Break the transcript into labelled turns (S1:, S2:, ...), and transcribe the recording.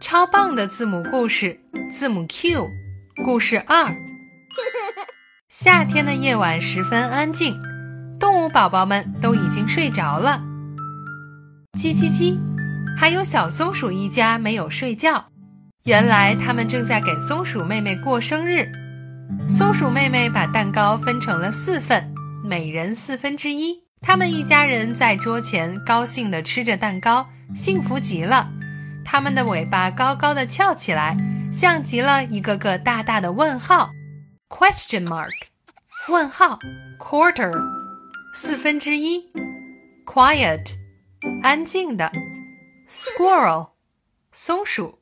S1: 超棒的字母故事，字母 Q，故事二。夏天的夜晚十分安静，动物宝宝们都已经睡着了。叽叽叽，还有小松鼠一家没有睡觉。原来他们正在给松鼠妹妹过生日。松鼠妹妹把蛋糕分成了四份，每人四分之一。他们一家人在桌前高兴地吃着蛋糕，幸福极了。它们的尾巴高高的翘起来，像极了一个个大大的问号，question mark，问号，quarter，四分之一，quiet，安静的，squirrel，松鼠。